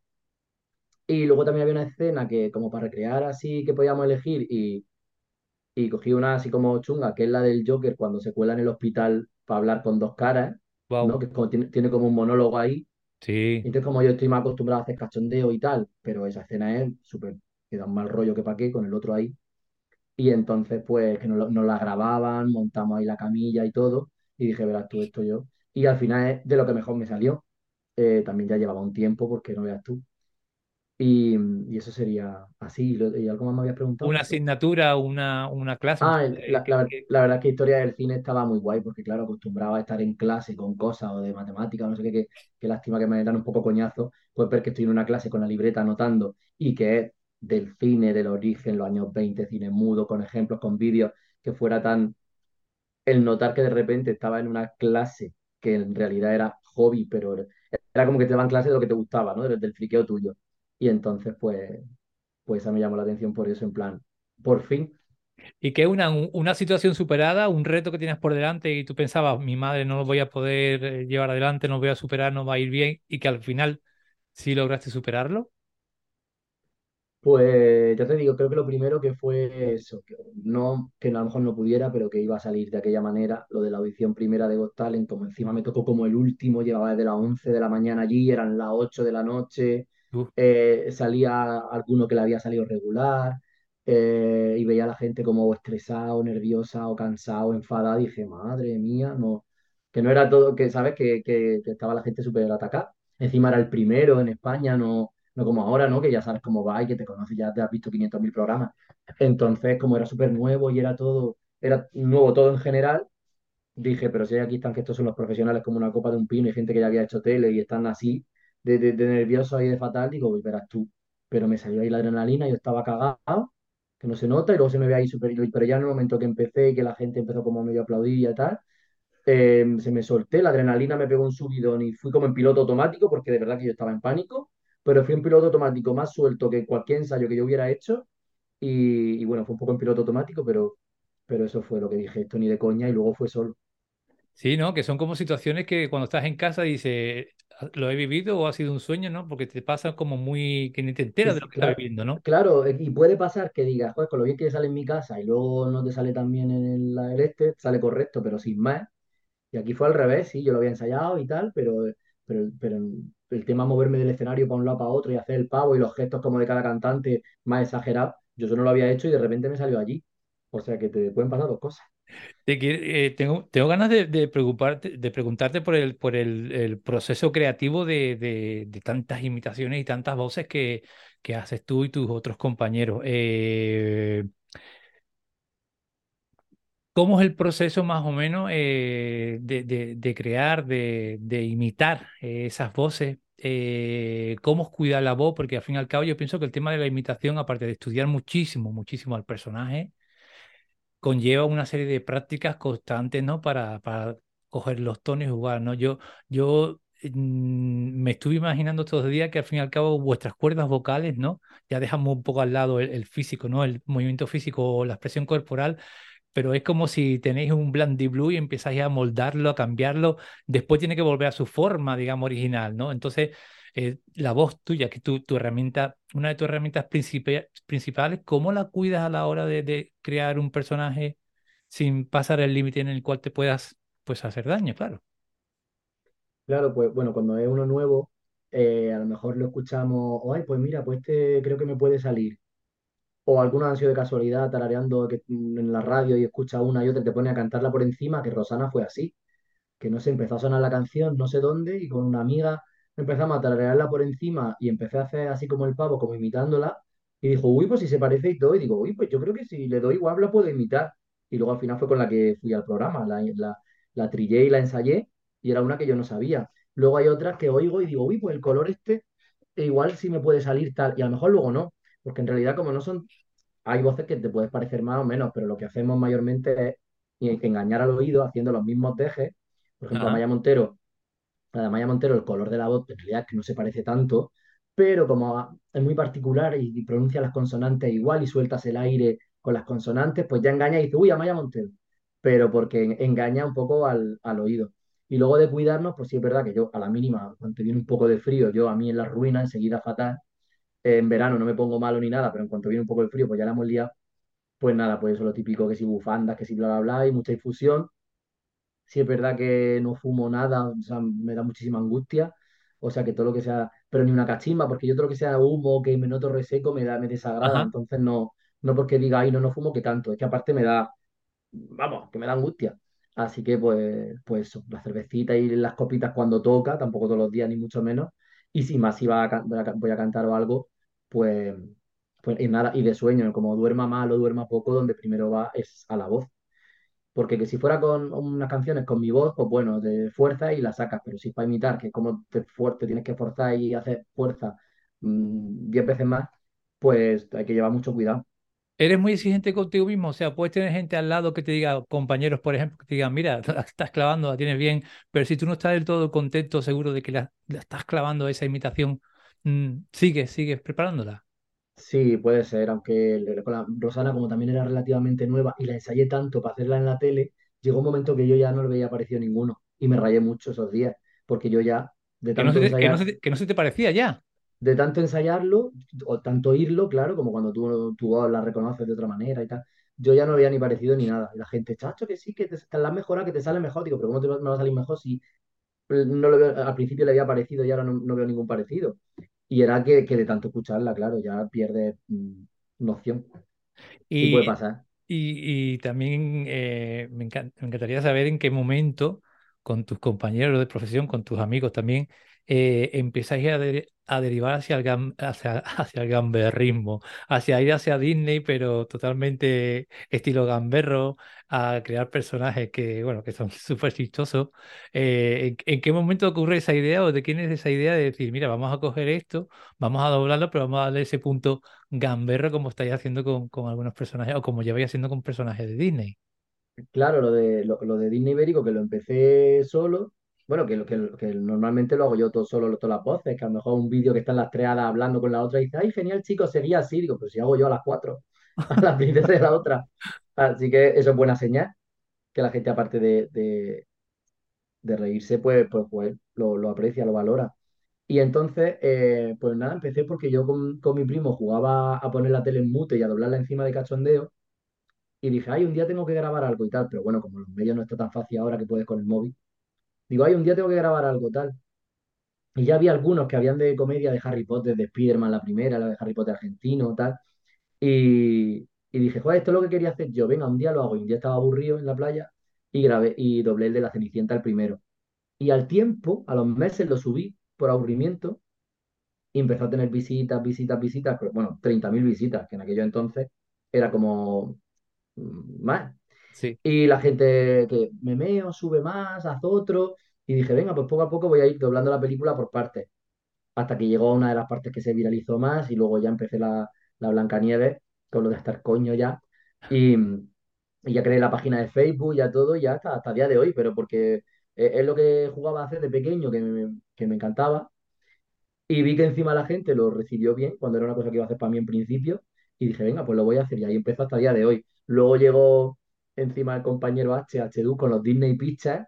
Y luego también había una escena que como para recrear así que podíamos elegir y, y cogí una así como chunga, que es la del Joker cuando se cuela en el hospital para hablar con dos caras, Wow. ¿no? Que como, tiene, tiene como un monólogo ahí Sí. entonces, como yo estoy más acostumbrado a hacer cachondeo y tal, pero esa escena es súper, que da un mal rollo que pa' qué con el otro ahí. Y entonces, pues, que nos la grababan, montamos ahí la camilla y todo. Y dije, verás tú esto yo. Y al final es de lo que mejor me salió. Eh, también ya llevaba un tiempo, porque no veas tú. Y, y eso sería así. ¿Y algo más me habías preguntado, Una asignatura, una, una clase. Ah, el- eh, la, que- la- que- la verdad es que historia del cine estaba muy guay, porque claro, acostumbraba a estar en clase con cosas o de matemáticas, o no sé qué, qué, qué lástima que me dan un poco coñazo, pues ver que estoy en una clase con la libreta anotando y que es del cine, del origen, los años 20 cine mudo, con ejemplos, con vídeos, que fuera tan... El notar que de repente estaba en una clase que en realidad era hobby, pero era como que te daban clase de lo que te gustaba, ¿no? Del, del friqueo tuyo. Y entonces, pues, pues esa me llamó la atención por eso, en plan, por fin y que una, un- una situación superada, un reto que tienes por delante y tú pensabas, mi madre no lo voy a poder eh, llevar adelante, no lo voy a superar, no va a ir bien, y que al final sí lograste superarlo. Pues ya te digo, creo que lo primero que fue eso, que no, que a lo mejor no pudiera, pero que iba a salir de aquella manera, lo de la audición primera de Got Talent, como encima me tocó como el último, llevaba desde las 11 de la mañana allí, eran las 8 de la noche, eh, salía alguno que le había salido regular, eh, y veía a la gente como estresado, nerviosa o cansado, enfadada, dije, madre mía, no, que no era todo, que sabes, que, que, que estaba la gente súper atacada. Encima era el primero en España, no no como ahora, ¿no? Que ya sabes cómo va y que te conoces, ya te has visto 500.000 programas. Entonces, como era súper nuevo y era todo, era nuevo todo en general, dije, pero si aquí están que estos son los profesionales como una copa de un pino y gente que ya había hecho tele y están así, de, nerviosos y de fatal, digo, pues verás tú. Pero me salió ahí la adrenalina, yo estaba cagado, que no se nota, y luego se me ve ahí súper, pero ya en el momento que empecé y que la gente empezó como medio a aplaudir y tal, eh, se me solté, la adrenalina me pegó un subidón y fui como en piloto automático, porque de verdad que yo estaba en pánico, pero fui en piloto automático más suelto que cualquier ensayo que yo hubiera hecho. Y, y bueno, fue un poco en piloto automático, pero, pero eso fue lo que dije, esto ni de coña, y luego fue solo. Sí, ¿no? Que son como situaciones que cuando estás en casa dices, "Ah, lo he vivido o ha sido un sueño, ¿no? Porque te pasa como muy, que ni te Sí, enteras de lo que estás viviendo, ¿no? claro, y puede pasar que digas, joder, con lo bien que sale en mi casa y luego no te sale tan bien en el, la- el este, sale correcto, pero sin más. Y aquí fue al revés, sí, yo lo había ensayado y tal, pero, pero, pero el tema moverme del escenario para un lado para otro y hacer el pavo y los gestos como de cada cantante más exagerados, yo eso no lo había hecho y de repente me salió allí. O sea que te pueden pasar dos cosas. Eh, tengo, ganas de, preocuparte, de preguntarte por el, proceso creativo de, tantas imitaciones y tantas voces que, haces tú y tus otros compañeros. Eh, ¿cómo es el proceso más o menos eh, de, crear, de, imitar esas voces? ¿cómo es cuidar la voz? Porque al fin y al cabo yo pienso que el tema de la imitación, aparte de estudiar muchísimo, muchísimo al personaje, conlleva una serie de prácticas constantes, ¿no? Para, para coger los tonos y jugar, ¿no? Yo, yo mm, me estuve imaginando estos días que al fin y al cabo vuestras cuerdas vocales, ¿no? Ya dejamos un poco al lado el, físico, ¿no? El movimiento físico o la expresión corporal, pero es como si tenéis un Blandy Blue y empezáis a moldarlo, a cambiarlo, después tiene que volver a su forma, digamos, original, ¿no? Entonces, eh, la voz tuya, que tu, tu herramienta, una de tus herramientas principales, ¿cómo la cuidas a la hora de, crear un personaje sin pasar el límite en el cual te puedas, pues, hacer daño, claro? Claro, pues bueno, cuando es uno nuevo, eh, a lo mejor lo escuchamos, ay, pues mira, pues este creo que me puede salir. O algunos han sido de casualidad tarareando mm, en la radio y escucha una y otra te pone a cantarla por encima, que Rosana fue así. que no sé, empezó a sonar la canción, no sé dónde, y con una amiga empezamos a tararearla por encima y empecé a hacer así como el pavo, como imitándola, y dijo, uy, pues si se parece y todo, y digo, uy, pues yo creo que si le doy igual la puedo imitar. Y luego al final fue con la que fui al programa, la, la, la trillé y la ensayé, y era una que yo no sabía. Luego hay otras que oigo y digo, uy, pues el color este, e igual sí me puede salir tal, y a lo mejor luego no, porque en realidad como no son, hay voces que te puedes parecer más o menos, pero lo que hacemos mayormente es engañar al oído haciendo los mismos dejes. Por ejemplo, a Ajá, Maya Montero, la Maya Montero el color de la voz en realidad que no se parece tanto, pero como es muy particular y, pronuncia las consonantes igual y sueltas el aire con las consonantes, pues ya engaña y dice, uy, a Maya Montero, pero porque en- engaña un poco al, al oído. Y luego de cuidarnos, pues sí es verdad que yo a la mínima, cuando viene un poco de frío, yo a mí en la ruina enseguida fatal. En verano no me pongo malo ni nada, pero en cuanto viene un poco de frío, pues ya la hemos liado. Pues nada, pues eso es lo típico, que si bufandas, que si bla, bla, bla, y mucha infusión. Sí es verdad que no fumo nada, o sea, me da muchísima angustia. O sea, que todo lo que sea, pero ni una cachimba, porque yo todo lo que sea humo, que me noto reseco, me da, me desagrada. ajá. Entonces no, no porque diga, ay, no, no fumo, que tanto. Es que aparte me da, vamos, que me da angustia. Así que pues, pues la cervecita y las copitas cuando toca, tampoco todos los días ni mucho menos. Y si más iba a, can- voy a voy a cantar o algo, pues, pues y nada, y de sueño, como duerma mal o duerma poco, donde primero va es a la voz. Porque que si fuera con unas canciones con mi voz, pues bueno, te fuerza y la sacas, pero si es para imitar, que como te, fuer- te tienes que forzar y hacer fuerza mm, 10 veces más, pues hay que llevar mucho cuidado. Eres muy exigente contigo mismo, o sea, puedes tener gente al lado que te diga, compañeros, por ejemplo, que te digan, mira, la estás clavando, la tienes bien, pero si tú no estás del todo contento, seguro de que la, estás clavando esa imitación, mm, sigues, sigues preparándola. Sí, puede ser, aunque el- con la Rosana, como también era relativamente nueva y la ensayé tanto para hacerla en la tele, llegó un momento que yo ya no le veía parecido ninguno y me rayé mucho esos días, porque yo ya, de Que no tanto se te, que no se te- que no se te parecía ya. de tanto ensayarlo, o tanto oírlo, claro, como cuando tú, la reconoces de otra manera y tal, yo ya no había ni parecido ni nada. Y la gente, chacho, que sí, que te, te la has mejorado, que te sale mejor. Digo, pero ¿cómo te va- me va a salir mejor si eh, no lo veo, al principio le había parecido y ahora no, no veo ningún parecido? Y era que, que de tanto escucharla, claro, ya pierdes mm, noción. Sí puede Y, pasar. y, y también eh, me encan- me encantaría saber en qué momento, con tus compañeros de profesión, con tus amigos también, eh, empezáis a, de- a derivar hacia el, gam- hacia, el gamberrismo, hacia ir hacia Disney, pero totalmente estilo gamberro, a crear personajes que, bueno, que son súper chistosos. Eh, ¿en, qué momento ocurre esa idea o de quién es esa idea de decir, mira, vamos a coger esto, vamos a doblarlo, pero vamos a darle ese punto gamberro como estáis haciendo con, con algunos personajes o como lleváis haciendo con personajes de Disney. Claro, lo de, lo, lo de Disney Ibérico, que lo empecé solo, bueno, que, que, que normalmente lo hago yo todo solo, todas las voces, que a lo mejor un vídeo que están las tres hadas hablando con la otra y dice, ay, genial, chicos, sería así. Digo, pero si hago yo a las cuatro, a la princesa de la otra. Así que eso es buena señal, que la gente, aparte de, de, de reírse, pues, pues, pues lo, lo aprecia, lo valora. Y entonces, eh, pues nada, empecé porque yo con, con mi primo jugaba a poner la tele en mute y a doblarla encima de cachondeo. Y dije, ay, un día tengo que grabar algo y tal, pero bueno, como los medios no está tan fácil ahora que puedes con el móvil, digo, ay, un día tengo que grabar algo tal. Y ya había algunos que habían de comedia de Harry Potter, de Spider-Man la primera, la de Harry Potter argentino, tal. Y, dije, joder, esto es lo que quería hacer yo, venga, un día lo hago. Y un día estaba aburrido en la playa y grabé y doblé el de la Cenicienta el primero. Y al tiempo, a los meses lo subí por aburrimiento y empezó a tener visitas, visitas, visitas, pero bueno, 30.000 visitas, que en aquello entonces era como mm, más. Y la gente que me meo, sube más, haz otro. Y dije, venga, pues poco a poco voy a ir doblando la película por partes. Hasta que llegó una de las partes que se viralizó más y luego ya empecé la, la Blancanieves, con lo de estar coño ya. Y, ya creé la página de Facebook, ya todo, ya hasta, hasta día de hoy, pero porque es, es lo que jugaba a hacer de pequeño, que me, que me encantaba. Y vi que encima la gente lo recibió bien, cuando era una cosa que iba a hacer para mí en principio, y dije, venga, pues lo voy a hacer, y ahí empezó hasta día de hoy. Luego llegó encima el compañero H, H2 con los Disney Pictures,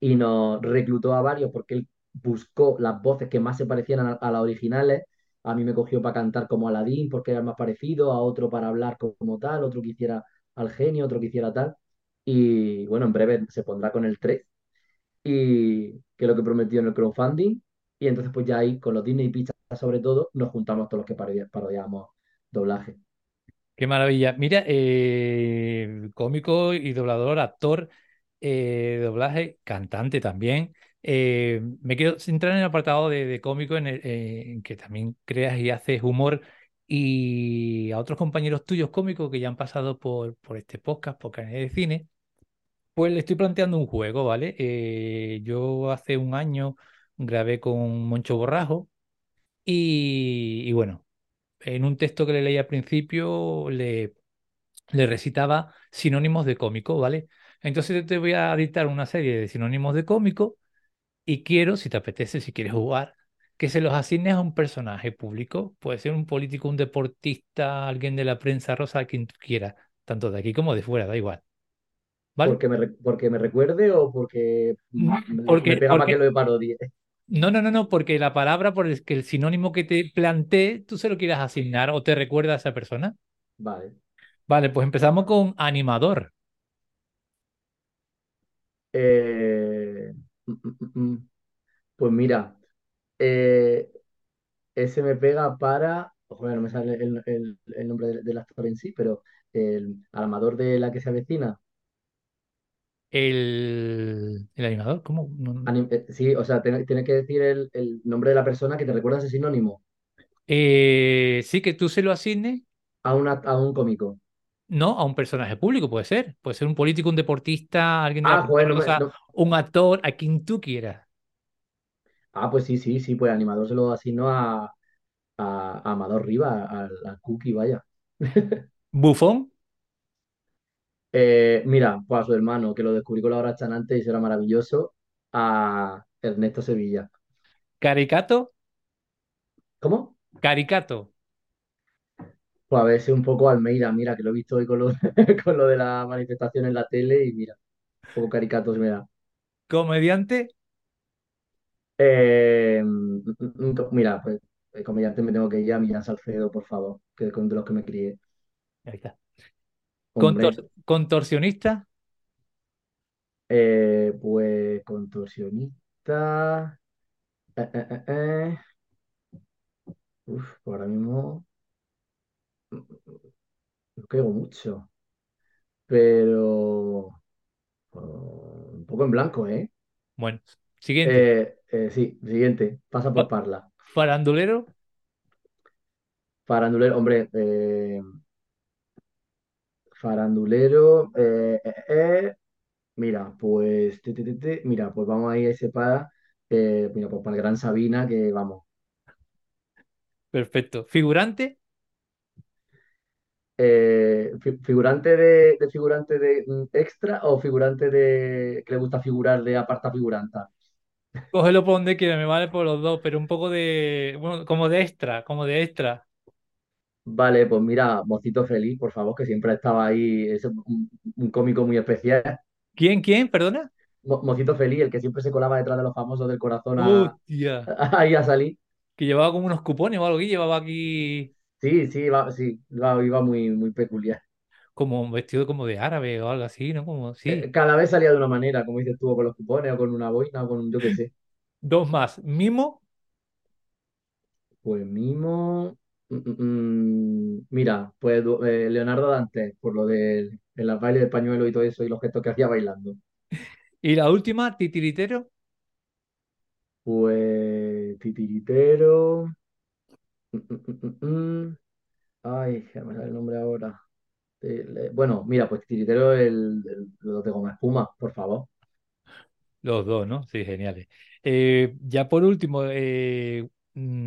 y nos reclutó a varios porque él buscó las voces que más se parecían a, las originales. A mí me cogió para cantar como Aladdin porque era el más parecido, a otro para hablar como tal, otro que hiciera al genio, otro que hiciera tal. Y bueno, en breve se pondrá con el 3 y que es lo que prometió en el crowdfunding. Y entonces, pues ya ahí, con los Disney Pictures sobre todo, nos juntamos todos los que parodia- parodiamos doblaje. Qué maravilla. Mira, eh, cómico y doblador, actor, eh, doblaje, cantante también. Eh, me quiero centrar en el apartado de, cómico en, el- que también creas y haces humor y a otros compañeros tuyos cómicos que ya han pasado por, por este podcast, por Canal de Cine. Pues le estoy planteando un juego, ¿vale? Yo hace un año grabé con Moncho Borrajo y bueno, en un texto que le leí al principio le, le recitaba sinónimos de cómico, ¿vale? Entonces te voy a dictar una serie de sinónimos de cómico y quiero, si te apetece, si quieres jugar, que se los asignes a un personaje público. Puede ser un político, un deportista, alguien de la prensa rosa, quien tú quieras, tanto de aquí como de fuera, da igual. ¿Vale? ¿Porque me, re- porque me recuerde o porque Mm, me, porque- me pega más que lo de parodie? No, no, no, no, porque la palabra por el que el sinónimo que te planteé, tú se lo quieras asignar o te recuerda a esa persona. Vale. Vale, pues empezamos con animador. Eh, mm, mm, mm. Pues mira, eh, ese me pega para. Joder, no me sale el, el- el nombre del, del actor en sí, pero el amador de la que se avecina. El, el animador, ¿cómo? Anim- eh, sí, o sea, tiene, tiene que decir el, el nombre de la persona que te recuerda ese sinónimo Eh, sí, que tú se lo asignes, a, una, a un cómico. no a un personaje público, puede ser. Puede ser un político, un deportista, alguien de la Ah, prensa joder, no me- rosa, no- un actor, a quien tú quieras. Ah, pues sí, sí, sí, pues animador se lo asigno a, a, a Amador Rivas, al, al Cookie, vaya. Bufón, Eh, mira, pues a su hermano, que lo descubrí con la hora chanante y eso era maravilloso, a Ernesto Sevilla. caricato, ¿Cómo? caricato, Pues a veces un poco Almeida, mira, que lo he visto hoy con lo, con lo de la manifestación en la tele y mira, un poco caricatos me da. comediante, Eh, mm, mm, mira, pues el comediante me tengo que ir a Millán Salcedo, por favor, que es de los que me crié. ahí está. Contor- contorsionista, eh, pues contorsionista. eh, eh. Uf, pues ahora mismo no caigo mucho, pero oh, un poco en blanco, ¿eh? bueno, siguiente. Sí, siguiente, pasa por Parla. farandulero, Farandulero, hombre, farandulero, eh, eh, eh, mira, pues, ti, ti, ti, ti, mira, pues vamos a ir a ese para, eh, mira, pues para el Gran Sabina, que vamos, perfecto. Figurante, eh, fi- figurante de, de figurante de mm, extra o figurante de que le gusta figurar de aparta figuranta. cógelo por donde quiera, me vale por los dos, pero un poco de, bueno, como de extra, como de extra. Vale, pues mira, Mocito Feliz, por favor, que siempre estaba ahí, es un, un cómico muy especial. ¿Quién, quién? Perdona. Mo- Mocito Feliz, el que siempre se colaba detrás de los famosos del corazón a, Hostia. ahí a salir. Que llevaba como unos cupones o algo que llevaba aquí Sí, sí, iba, sí, iba, iba muy, muy peculiar. como vestido como de árabe o algo así, ¿no? Como, sí. Eh, Cada vez salía de una manera, como dices tú, o con los cupones, o con una boina, o con un yo qué sé. Dos más. Mimo, Pues Mimo. Mm, mm, mm, mira, pues eh, Leonardo Dantes, por lo del el baile de pañuelo y todo eso, y los gestos que hacía bailando. y la última, titiritero. Pues Titiritero. mm, mm. Ay, me sale el nombre ahora. Eh, le- Bueno, mira, pues Titiritero el, el, los de Goma Espuma, por favor. Los dos, ¿no? Sí, geniales. Eh, ya por último, eh,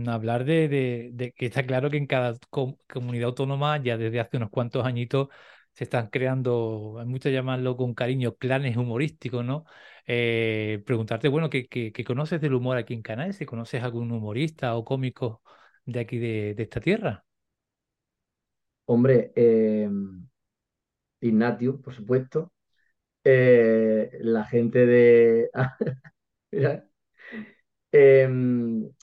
hablar de, de- que está claro que en cada com- comunidad autónoma ya desde hace unos cuantos añitos se están creando, hay mucho llamarlo con cariño, clanes humorísticos, ¿no? Eh, preguntarte, bueno, ¿qué, qué- conoces del humor aquí en Canarias? Si conoces algún humorista o cómico de aquí de, de esta tierra. Hombre, eh, Ignatius, por supuesto. Eh, la gente de. Mira,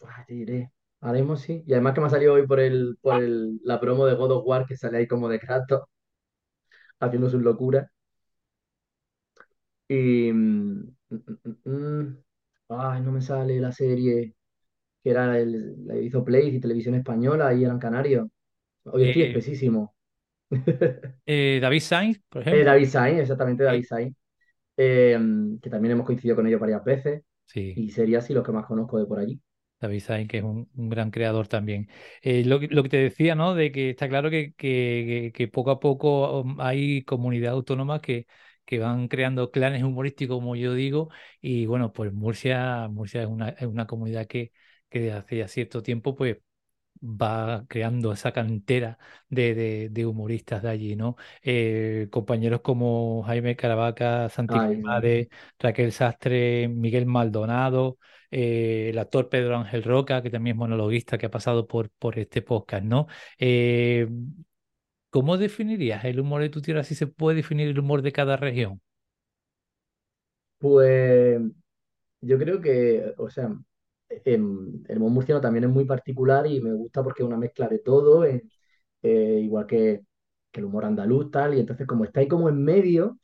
ah, te diré. Ahora mismo sí. Y además que me ha salido hoy por el, por el, la promo de God of War que sale ahí como de Kratos haciendo sus locuras. Y. mm, mm, mm, ay, no me sale la serie que era el, la hizo Play y Televisión Española y eran canarios. Hoy estoy Eh, espesísimo. eh, David Sainz, por Eh, ejemplo. David Sainz, exactamente David Sainz. em, que también hemos coincidido con ellos varias veces. Sí. Y sería así los que más conozco de por allí. David Sainz, que es un, un gran creador también. Eh, lo, que lo que te decía, ¿no? De que está claro que, que- que poco a poco um, hay comunidades autónomas que, que van creando clanes humorísticos, como yo digo, y bueno, pues Murcia, Murcia es una, es una comunidad que, que desde hace ya cierto tiempo, pues va creando esa cantera de, de, humoristas de allí, ¿no? Eh, compañeros como Jaime Caravaca, Santi Ay, Made, Raquel Sastre, Miguel Maldonado, eh, el actor Pedro Ángel Roca, que también es monologuista, que ha pasado por, por este podcast, ¿no? Eh, ¿cómo definirías el humor de tu tierra? Si se puede definir el humor de cada región. Pues yo creo que, o sea, el humor murciano también es muy particular y me gusta porque es una mezcla de todo, eh, eh, igual que, que el humor andaluz, tal, y entonces como está ahí como en medio,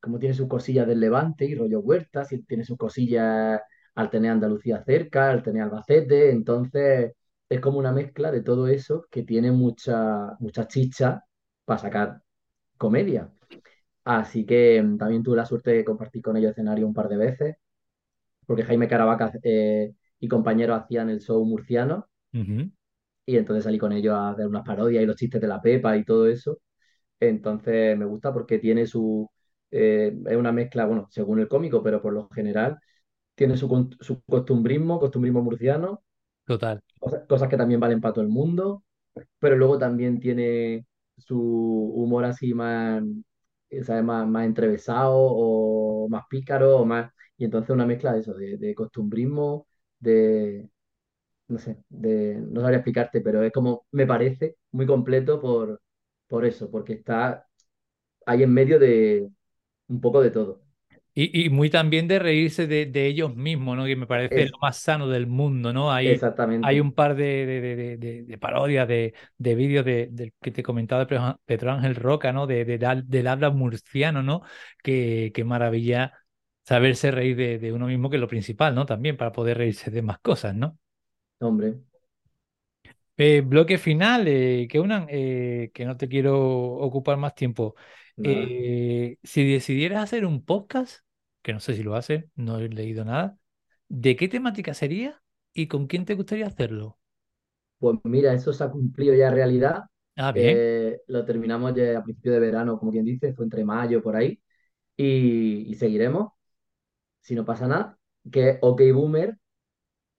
como tiene sus cosillas del Levante y rollo Huertas, y tiene sus cosillas al tener Andalucía cerca, al tener Albacete, entonces es como una mezcla de todo eso que tiene mucha, mucha chicha para sacar comedia. Así que mm, también tuve la suerte de compartir con ellos escenario un par de veces, porque Jaime Caravaca eh, y compañeros hacían el show murciano, Ujú, y entonces salí con ellos a hacer unas parodias y los chistes de la Pepa y todo eso. Entonces me gusta porque tiene su... eh, es una mezcla, bueno, según el cómico, pero por lo general tiene su, su costumbrismo, costumbrismo murciano, Total. cosas, cosas que también valen para todo el mundo, pero luego también tiene su humor así más, eh, ¿sabes? Más, más entrevesado o más pícaro o más... Y entonces una mezcla de eso, de, de costumbrismo, de... No sé, de, no sabría explicarte, pero es como, me parece muy completo por, por eso, porque está ahí en medio de un poco de todo. Y, y muy también de reírse de, de ellos mismos, ¿no? Que me parece lo más sano del mundo, ¿no? Hay, hay exactamente, un par de, de, de, parodias, de, de vídeos de, del que te comentaba de Pedro Pedro Ángel Roca, ¿no? De, de- del del habla murciano, ¿no? Que, que maravilla saberse reír de, de uno mismo, que es lo principal, ¿no? También para poder reírse de más cosas, ¿no? hombre, Eh, bloque final, eh, que unan, eh, que no te quiero ocupar más tiempo. Eh, si decidieras hacer un podcast, que no sé si lo hace, no he leído nada, ¿de qué temática sería y con quién te gustaría hacerlo? Pues mira, eso se ha cumplido ya realidad. Ah, bien, lo terminamos ya a principio de verano, como quien dice, fue entre mayo por ahí. Y, y seguiremos, si no pasa nada, que es OK Boomer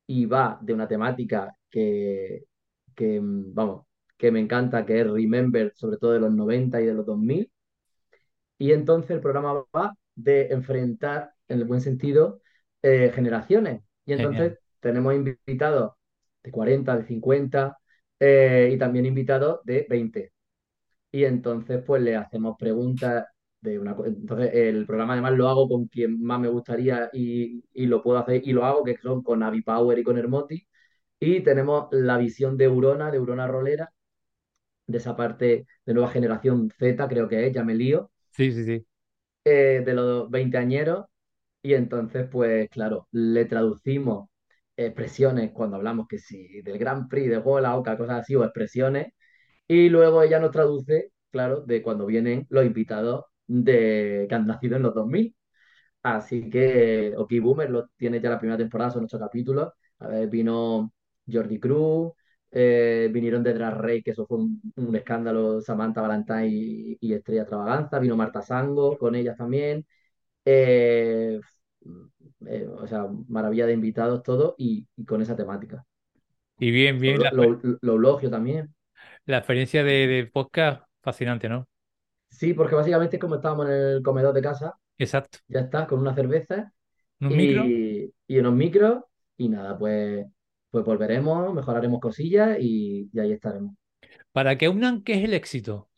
y va de una temática que, que, mm, vamos, que me encanta, que es Remember, sobre todo de los 90 y de los dos mil Y entonces el programa va de enfrentar, en el buen sentido, eh, generaciones. Y genial. entonces tenemos invitados de 40 de 50 eh, y también invitados de veinte Y entonces pues le hacemos preguntas de una... co- Entonces el programa además lo hago con quien más me gustaría y, y lo puedo hacer y lo hago, que son con Avi Power y con Hermoti. Y tenemos la visión de Eurona, de Eurona Rolera, de esa parte de nueva generación Z, creo que es, ya me lío Sí, sí, sí. eh, de los veinteañeros y entonces, pues claro, le traducimos expresiones cuando hablamos que sí, del Grand Prix, de Juego de la Oca, cosas así, o expresiones, y luego ella nos traduce, claro, de cuando vienen los invitados de, que han nacido en los dos mil Así que OK Boomer lo tiene ya la primera temporada, son ocho capítulos. A ver, vino Jordi Cruz, eh, vinieron de Drag Race, que eso fue un, un escándalo, Samantha Valentine y, y Estrella Extravaganza, vino Marta Sango con ellas también. Eh, eh, o sea, maravilla de invitados todos y, y con esa temática. Y bien, bien, Lo, la, lo, lo eulogio también. la experiencia de, de podcast, fascinante, ¿no? Sí, porque básicamente es como estábamos en el comedor de casa, Exacto. ya está, con una cerveza y unos micros y nada, pues, pues volveremos, mejoraremos cosillas y, y ahí estaremos. Para que unan, ¿qué es el éxito?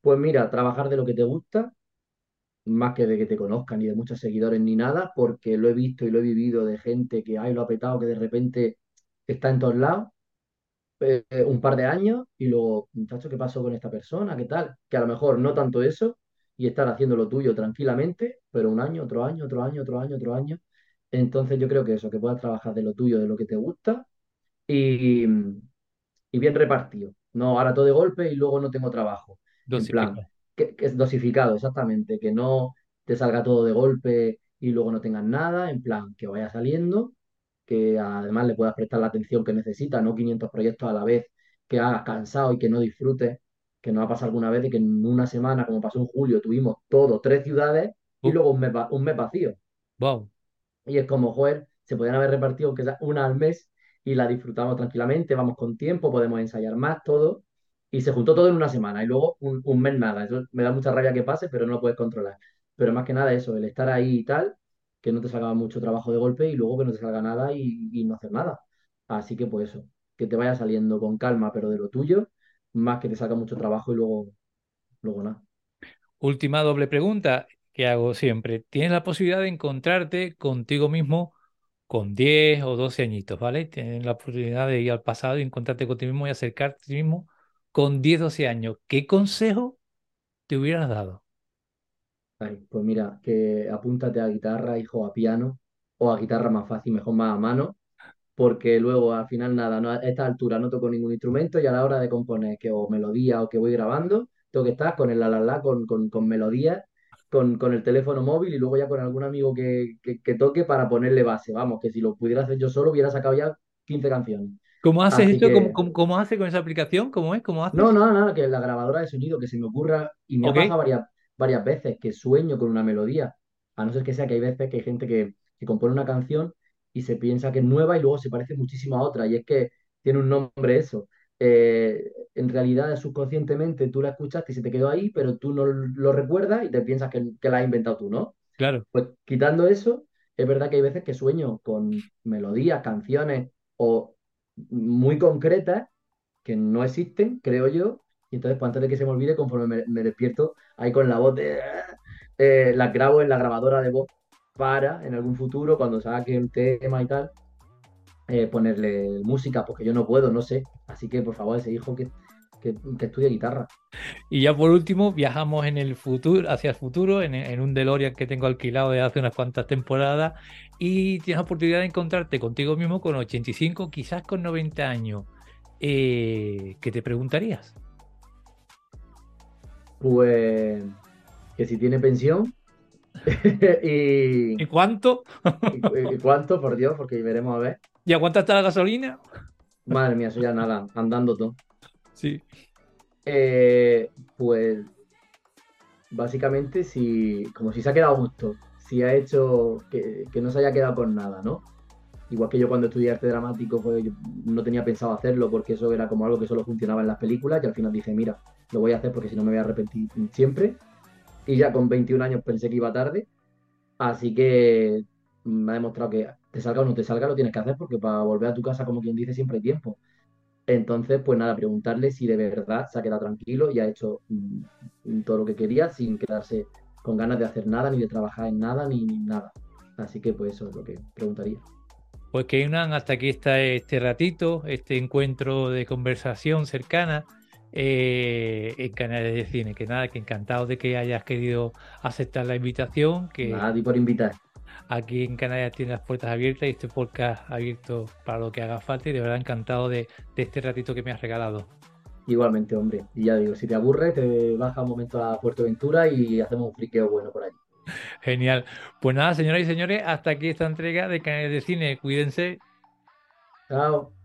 Pues mira, trabajar de lo que te gusta, más que de que te conozcan ni de muchos seguidores ni nada, porque lo he visto y lo he vivido de gente que, ay, lo ha petado, que de repente está en todos lados, eh, un par de años y luego, muchacho, ¿qué pasó con esta persona? ¿Qué tal? Que a lo mejor no tanto eso y estar haciendo lo tuyo tranquilamente, pero un año, otro año, otro año, otro año, otro año. Entonces yo creo que eso, que puedas trabajar de lo tuyo, de lo que te gusta y, y bien repartido. No, ahora todo de golpe y luego no tengo trabajo. En plan, que es dosificado, exactamente, que no te salga todo de golpe y luego no tengas nada, en plan, que vaya saliendo, que además le puedas prestar la atención que necesita, no 500 proyectos a la vez, que hagas cansado y que no disfrutes. que nos ha pasado alguna vez de que en una semana, como pasó en julio, tuvimos todo, tres ciudades y luego un mes, un mes vacío. wow. Y es como, joder, se podían haber repartido aunque sea una al mes y la disfrutamos tranquilamente, vamos con tiempo, podemos ensayar más, todo. Y se juntó todo en una semana y luego un, un mes nada. Eso me da mucha rabia que pase, pero no lo puedes controlar. Pero más que nada eso, el estar ahí y tal, que no te salga mucho trabajo de golpe y luego que no te salga nada y, no hacer nada. Así que pues eso, que te vaya saliendo con calma, pero de lo tuyo, más que te salga mucho trabajo y luego, luego nada. Última doble pregunta que hago siempre. ¿Tienes la posibilidad de encontrarte contigo mismo con 10 o 12 añitos, ¿vale? Tienes la oportunidad de ir al pasado y encontrarte contigo mismo y acercarte a ti mismo con 10, 12 años. ¿Qué consejo te hubieras dado? Ay, pues mira, que apúntate a guitarra, hijo, a piano, o a guitarra más fácil, mejor más a mano, porque luego al final nada, no, a esta altura no toco ningún instrumento y a la hora de componer que o melodía o que voy grabando, tengo que estar con el la la la, con, con, con melodías, con, con el teléfono móvil y luego ya con algún amigo que, que, que toque para ponerle base. Vamos, que si lo pudiera hacer yo solo hubiera sacado ya 15 canciones. ¿Cómo haces Así esto? ¿Cómo, que cómo, cómo haces con esa aplicación? ¿Cómo es? ¿Cómo no, haces? no, no, que la grabadora de sonido, que se me ocurra, y me ha ¿Ok? pasado varias, varias veces que sueño con una melodía, a no ser que sea que hay veces que hay gente que, que compone una canción y se piensa que es nueva y luego se parece muchísimo a otra, y es que tiene un nombre eso. Eh, en realidad, subconscientemente tú la escuchaste y se te quedó ahí, pero tú no lo recuerdas y te piensas que, que la has inventado tú, ¿no? Claro. Pues quitando eso, es verdad que hay veces que sueño con melodías, canciones o muy concretas que no existen, creo yo, y entonces pues, antes de que se me olvide, conforme me, me despierto ahí con la voz de... eh, grabo en la grabadora de voz para en algún futuro, cuando saque un tema y tal, eh, ponerle música, porque yo no puedo, no sé. Así que por favor, ese hijo que, que, que estudie guitarra. Y ya por último, viajamos en el futuro, hacia el futuro, en, en un DeLorean que tengo alquilado de hace unas cuantas temporadas, y tienes la oportunidad de encontrarte contigo mismo con 85, quizás con 90 años. Eh, ¿qué te preguntarías? Pues que si tiene pensión y, ¿Y cuánto? y- y cuánto, por Dios, porque veremos a ver. ¿Y a cuánto está la gasolina? Madre mía, eso ya nada, andando todo. Sí. Eh, pues básicamente si, como si se ha quedado justo, si ha hecho que, que no se haya quedado con nada, ¿no? Igual que yo cuando estudié arte dramático, pues yo no tenía pensado hacerlo porque eso era como algo que solo funcionaba en las películas y al final dije, mira, lo voy a hacer porque si no me voy a arrepentir siempre. Y ya con 21 años pensé que iba tarde, así que me ha demostrado que te salga o no te salga, lo tienes que hacer porque para volver a tu casa, como quien dice, siempre hay tiempo. Entonces, pues nada, preguntarle si de verdad se ha quedado tranquilo y ha hecho mm, todo lo que quería sin quedarse con ganas de hacer nada, ni de trabajar en nada, ni, ni nada. Así que pues eso es lo que preguntaría. Pues Keynan, hasta aquí está este ratito, este encuentro de conversación cercana eh, en Canales de Cine. Que nada, que encantado de que hayas querido aceptar la invitación, que Nada, ti por invitar. aquí en Canarias tiene las puertas abiertas y este podcast abierto para lo que haga falta y de verdad encantado de, de este ratito que me has regalado. Igualmente, hombre. Y ya digo, si te aburres, te baja un momento a Puerto Ventura y hacemos un friqueo bueno por ahí. Genial. Pues nada, señoras y señores, hasta aquí esta entrega de Canales de Cine. Cuídense. Chao.